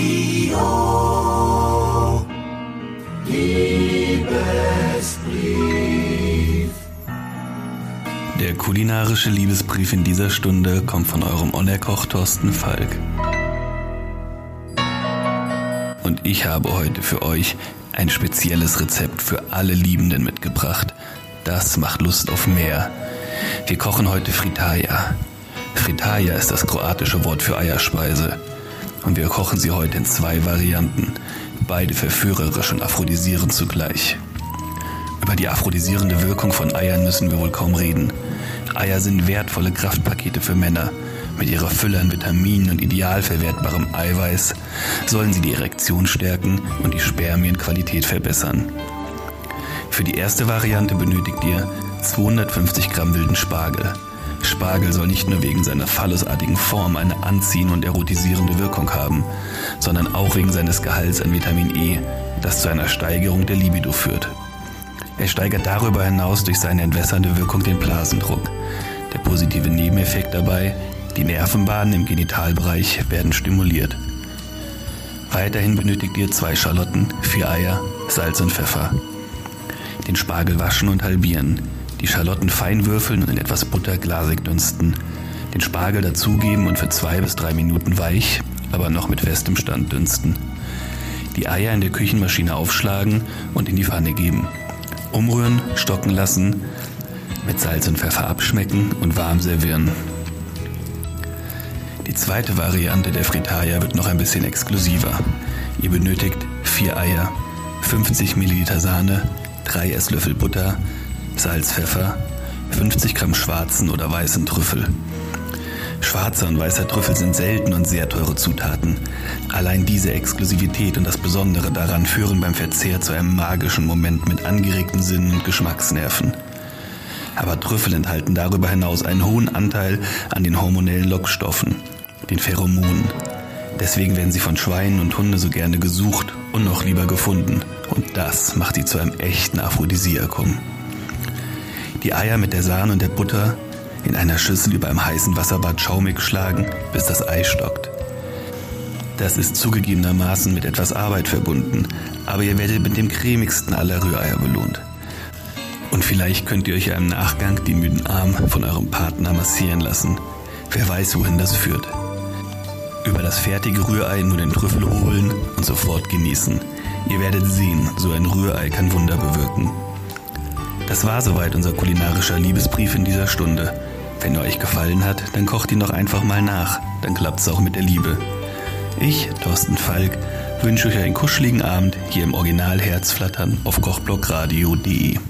Radio Liebesbrief. Der kulinarische Liebesbrief in dieser Stunde kommt von eurem Onerkoch Thorsten Falk. Und ich habe heute für euch ein spezielles Rezept für alle Liebenden mitgebracht. Das macht Lust auf mehr. Wir kochen heute Fritaja. Fritaja ist das kroatische Wort für Eierspeise. Und wir kochen sie heute in zwei Varianten. Beide verführerisch und aphrodisierend zugleich. Über die aphrodisierende Wirkung von Eiern müssen wir wohl kaum reden. Eier sind wertvolle Kraftpakete für Männer. Mit ihrer Fülle an Vitaminen und ideal verwertbarem Eiweiß sollen sie die Erektion stärken und die Spermienqualität verbessern. Für die erste Variante benötigt ihr 250 Gramm wilden Spargel. Spargel soll nicht nur wegen seiner phallusartigen Form eine anziehende und erotisierende Wirkung haben, sondern auch wegen seines Gehalts an Vitamin E, das zu einer Steigerung der Libido führt. Er steigert darüber hinaus durch seine entwässernde Wirkung den Blasendruck. Der positive Nebeneffekt dabei, die Nervenbahnen im Genitalbereich werden stimuliert. Weiterhin benötigt ihr zwei Schalotten, vier Eier, Salz und Pfeffer. Den Spargel waschen und halbieren die Schalotten fein würfeln und in etwas Butter glasig dünsten. Den Spargel dazugeben und für zwei bis drei Minuten weich, aber noch mit festem Stand dünsten. Die Eier in der Küchenmaschine aufschlagen und in die Pfanne geben. Umrühren, stocken lassen, mit Salz und Pfeffer abschmecken und warm servieren. Die zweite Variante der Fritaja wird noch ein bisschen exklusiver. Ihr benötigt vier Eier, 50 Milliliter Sahne, drei Esslöffel Butter, Salz, Pfeffer, 50 Gramm schwarzen oder weißen Trüffel. Schwarzer und weißer Trüffel sind selten und sehr teure Zutaten. Allein diese Exklusivität und das Besondere daran führen beim Verzehr zu einem magischen Moment mit angeregten Sinnen und Geschmacksnerven. Aber Trüffel enthalten darüber hinaus einen hohen Anteil an den hormonellen Lockstoffen, den Pheromonen. Deswegen werden sie von Schweinen und Hunde so gerne gesucht und noch lieber gefunden. Und das macht sie zu einem echten Aphrodisiakum. Die Eier mit der Sahne und der Butter in einer Schüssel über einem heißen Wasserbad schaumig schlagen, bis das Ei stockt. Das ist zugegebenermaßen mit etwas Arbeit verbunden, aber ihr werdet mit dem cremigsten aller Rühreier belohnt. Und vielleicht könnt ihr euch ja im Nachgang die müden Arm von eurem Partner massieren lassen. Wer weiß, wohin das führt. Über das fertige Rührei nur den Trüffel holen und sofort genießen. Ihr werdet sehen, so ein Rührei kann Wunder bewirken. Das war soweit unser kulinarischer Liebesbrief in dieser Stunde. Wenn er euch gefallen hat, dann kocht ihn doch einfach mal nach. Dann klappt's auch mit der Liebe. Ich, Thorsten Falk, wünsche euch einen kuscheligen Abend hier im Original Herzflattern auf kochblockradio.de.